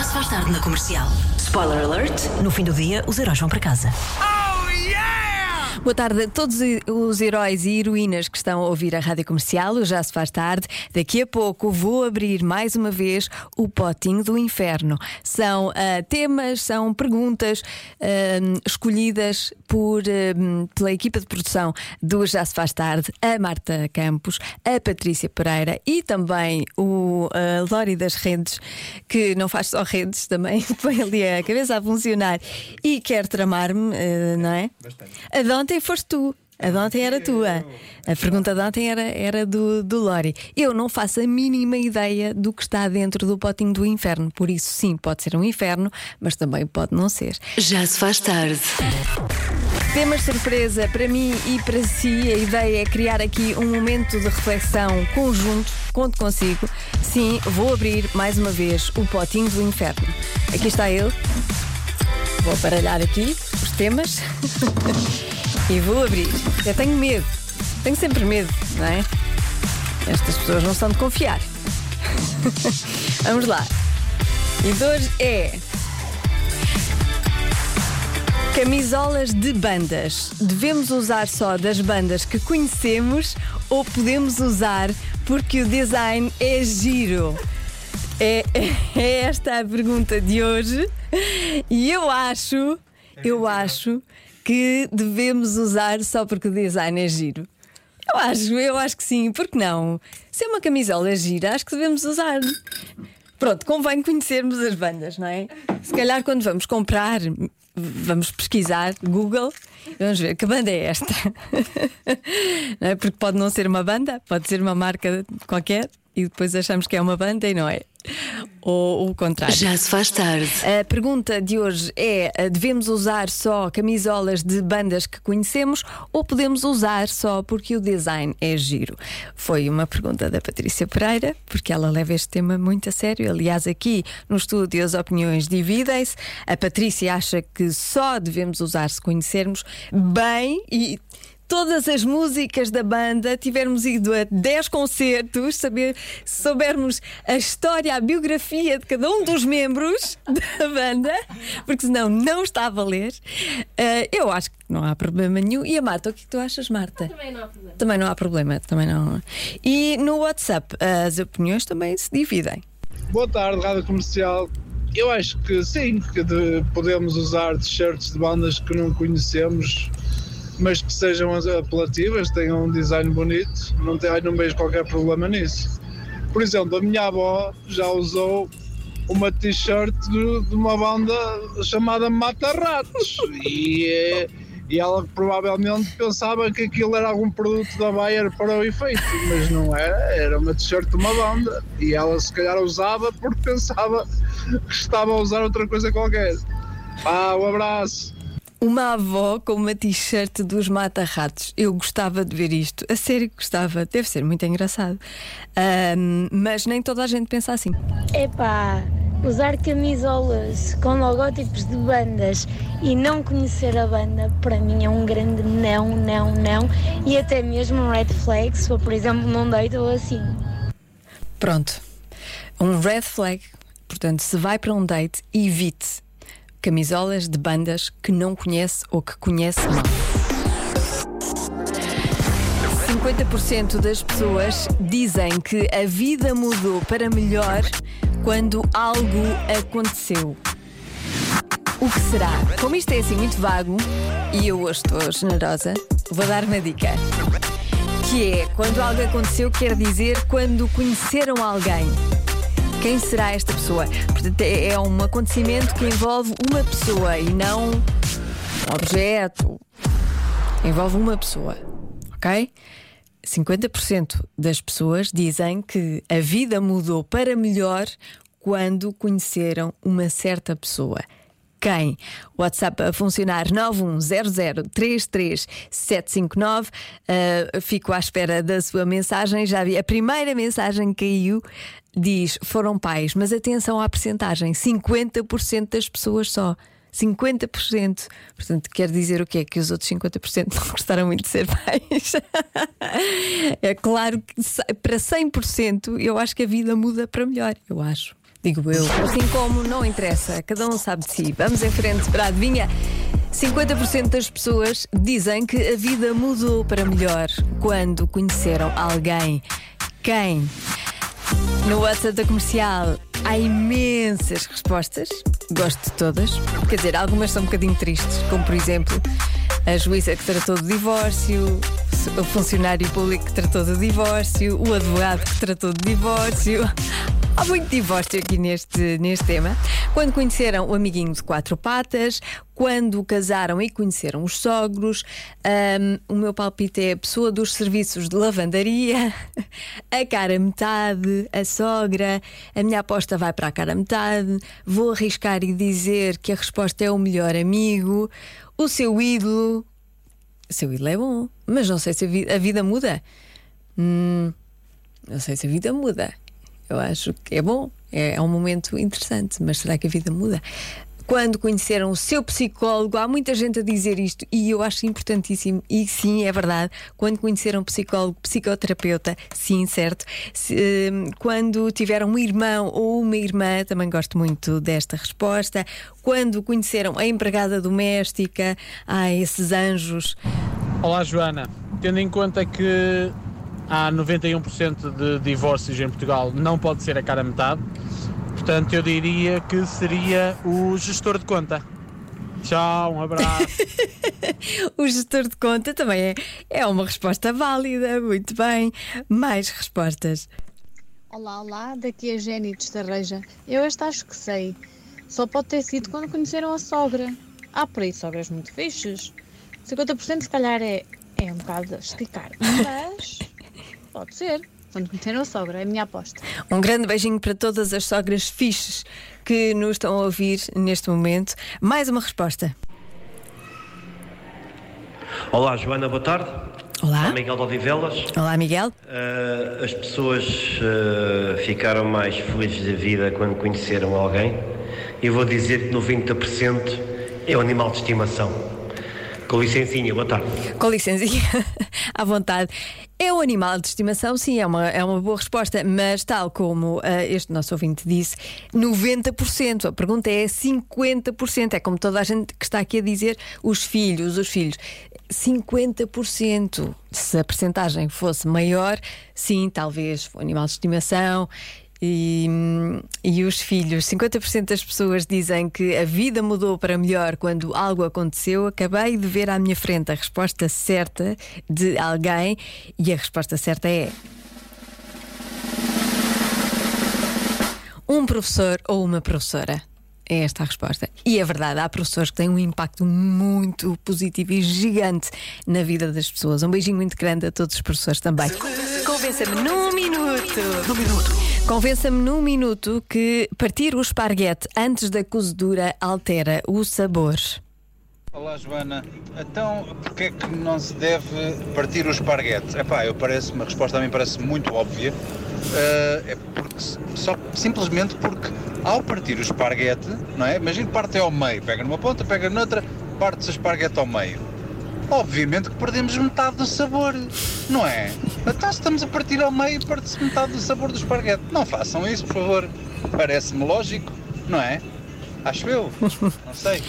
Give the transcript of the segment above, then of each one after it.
Já se faz tarde na comercial. Spoiler alert: no fim do dia, os heróis vão para casa. Boa tarde a todos os heróis e heroínas que estão a ouvir a rádio comercial. O Já se faz tarde. Daqui a pouco vou abrir mais uma vez o potinho do inferno. São ah, temas, são perguntas ah, escolhidas por, ah, pela equipa de produção do Já se faz tarde, a Marta Campos, a Patrícia Pereira e também o ah, Lori das Redes, que não faz só redes, também põe ali a cabeça a funcionar e quer tramar-me, não é? A de ontem foste tu. A de ontem era tua. A pergunta de ontem era, era do, do Lori. Eu não faço a mínima ideia do que está dentro do potinho do inferno. Por isso, sim, pode ser um inferno, mas também pode não ser. Já se faz tarde. Temas surpresa para mim e para si. A ideia é criar aqui um momento de reflexão conjunto. Conto consigo. Sim, vou abrir mais uma vez o potinho do inferno. Aqui está ele. Vou baralhar aqui os temas e vou abrir. Eu tenho medo. Tenho sempre medo, não é? Estas pessoas não são de confiar. Vamos lá. E hoje é. Camisolas de bandas. Devemos usar só das bandas que conhecemos ou podemos usar porque o design é giro? É, é esta a pergunta de hoje. E eu acho, eu acho que devemos usar só porque o design é giro. Eu acho, eu acho que sim, porque não? Se é uma camisola gira, acho que devemos usar. Pronto, convém conhecermos as bandas, não é? Se calhar quando vamos comprar, vamos pesquisar Google, vamos ver que banda é esta. Não é? Porque pode não ser uma banda, pode ser uma marca qualquer e depois achamos que é uma banda e não é. Ou o contrário. Já se faz tarde. A pergunta de hoje é: eh, devemos usar só camisolas de bandas que conhecemos ou podemos usar só porque o design é giro? Foi uma pergunta da Patrícia Pereira, porque ela leva este tema muito a sério. Aliás, aqui no estúdio as opiniões dividem-se. A Patrícia acha que só devemos usar se conhecermos bem e todas as músicas da banda, tivermos ido a 10 concertos, saber, soubermos a história, a biografia de cada um dos membros da banda, porque senão não está a valer. Eh, eu acho que não há problema nenhum. E a Marta, o que, é que tu achas, Marta? Também não há problema. Também não há problema, também não. E no WhatsApp, as opiniões também se dividem. Boa tarde, Rádio Comercial. Eu acho que sim, que de- podemos usar t-shirts de bandas que não conhecemos, mas que sejam apelativas, tenham um design bonito. Não, tem, não vejo qualquer problema nisso. Por exemplo, a minha avó já usou uma t-shirt de, de uma banda chamada Mata Ratos e, eh, e ela provavelmente pensava que aquilo era algum produto da Bayer para o efeito, mas não era, era uma t-shirt de uma banda e ela se calhar usava porque pensava que estava a usar outra coisa qualquer. Ah, um abraço. Uma avó com uma t-shirt dos mata-ratos. Eu gostava de ver isto. A sério que gostava. Deve ser muito engraçado. Ahm, mas nem toda a gente pensa assim. Epá, usar camisolas com logótipos de bandas e não conhecer a banda, para mim é um grande não, não, não. E até mesmo um red flag, se for, por exemplo, num date ou assim. Pronto. Um red flag. Portanto, se vai para um date, evite camisolas de bandas que não conhece ou que conhece mal. 50% das pessoas dizem que a vida mudou para melhor quando algo aconteceu. O que será? Como isto é assim muito vago e eu hoje estou generosa, vou dar uma dica. Que é quando algo aconteceu, quer dizer quando conheceram alguém. Quem será esta pessoa? Portanto, é é um acontecimento que envolve uma pessoa e não um objeto. Envolve uma pessoa, ok? 50% das pessoas dizem que a vida mudou para melhor quando conheceram uma certa pessoa. Quem? WhatsApp a funcionar 910033759. Uh, fico à espera da sua mensagem. Já vi a primeira mensagem que caiu. Diz: foram pais, mas atenção à percentagem: 50% das pessoas só. 50%. Portanto, quer dizer o quê? Que os outros 50% não gostaram muito de ser pais. é claro que para 100% eu acho que a vida muda para melhor. Eu acho. Digo eu. Assim como não interessa, cada um sabe de si. Vamos em frente para a adivinha. 50% das pessoas dizem que a vida mudou para melhor quando conheceram alguém. Quem? No WhatsApp da comercial há imensas respostas. Gosto de todas. Quer dizer, algumas são um bocadinho tristes, como por exemplo a juíza que tratou do divórcio, o funcionário público que tratou do divórcio, o advogado que tratou do divórcio. Há muito divórcio aqui neste, neste tema. Quando conheceram o amiguinho de quatro patas, quando casaram e conheceram os sogros, um, o meu palpite é a pessoa dos serviços de lavandaria, a cara metade, a sogra, a minha aposta vai para a cara metade, vou arriscar e dizer que a resposta é o melhor amigo, o seu ídolo. O seu ídolo é bom, mas não sei se a, vi a vida muda. Hum, não sei se a vida muda. Eu acho que é bom, é, é um momento interessante, mas será que a vida muda? quando conheceram o seu psicólogo. Há muita gente a dizer isto e eu acho importantíssimo. E sim, é verdade. Quando conheceram psicólogo, psicoterapeuta, sim, certo. Hum, quando tiveram um irmão ou uma irmã, também gosto muito desta resposta. Quando conheceram a empregada doméstica, ah, esses anjos. Olá, Joana. Tendo em conta que há 91% de divórcios em Portugal, não pode ser a cara metade. Portanto, eu diria que seria o gestor de conta. Tchau, um abraço. o gestor de conta também é, é uma resposta válida. Muito bem. Mais respostas. Olá, olá, daqui é Jenny de Estarreja. Eu esta acho que sei. Só pode ter sido quando conheceram a sogra. Há por aí sogras muito fixes. 50% se calhar é, é um bocado esticar. Mas Pode ser. Quando conheceram a sogra, é a minha aposta. Um grande beijinho para todas as sogras fixes que nos estão a ouvir neste momento. Mais uma resposta. Olá, Joana, boa tarde. Olá. Olá, Miguel de Odivelas. Olá, Miguel. Uh, as pessoas uh, ficaram mais felizes da vida quando conheceram alguém. Eu vou dizer que 90% é o animal de estimação. Com licencinha, boa tarde. Com licencinha, à vontade. É um animal de estimação, sim, é uma, é uma boa resposta, mas tal como uh, este nosso ouvinte disse, 90%. A pergunta é 50%. É como toda a gente que está aqui a dizer, os filhos, os filhos. 50%. Se a percentagem fosse maior, sim, talvez animal de estimação. E, e os filhos, 50% das pessoas dizem que a vida mudou para melhor quando algo aconteceu. Acabei de ver à minha frente a resposta certa de alguém e a resposta certa é. Um professor ou uma professora. É esta a resposta. E é verdade, há professores que têm um impacto muito positivo e gigante na vida das pessoas. Um beijinho muito grande a todos os professores também. Convença-me num minuto. Num minuto. Convença-me num minuto que partir o esparguete antes da cozedura altera o sabor. Olá Joana, então porquê é que não se deve partir o esparguete? Epá, eu parece, uma resposta a mim parece muito óbvia, uh, é porque, só simplesmente porque ao partir o esparguete, não é? Imagina parte ao meio, pega numa ponta, pega noutra, parte-se o esparguete ao meio. Obviamente que perdemos metade do sabor, não é? Então se estamos a partir ao meio, parte-se metade do sabor do esparguete. Não façam isso, por favor. Parece-me lógico, não é? Acho eu. Não sei.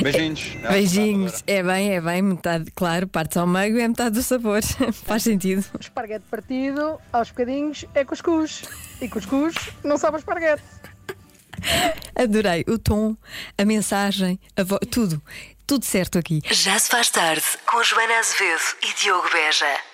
Beijinhos. Não, Beijinhos. É bem, é bem. Metade, claro, partes ao meio é metade do sabor. Faz sentido. O esparguete partido, aos bocadinhos, é cuscuz. E cuscuz não sabe esparguete. Adorei o tom, a mensagem, a tudo. Tudo certo aqui. Já se faz tarde com Joana Azevedo e Diogo Beja.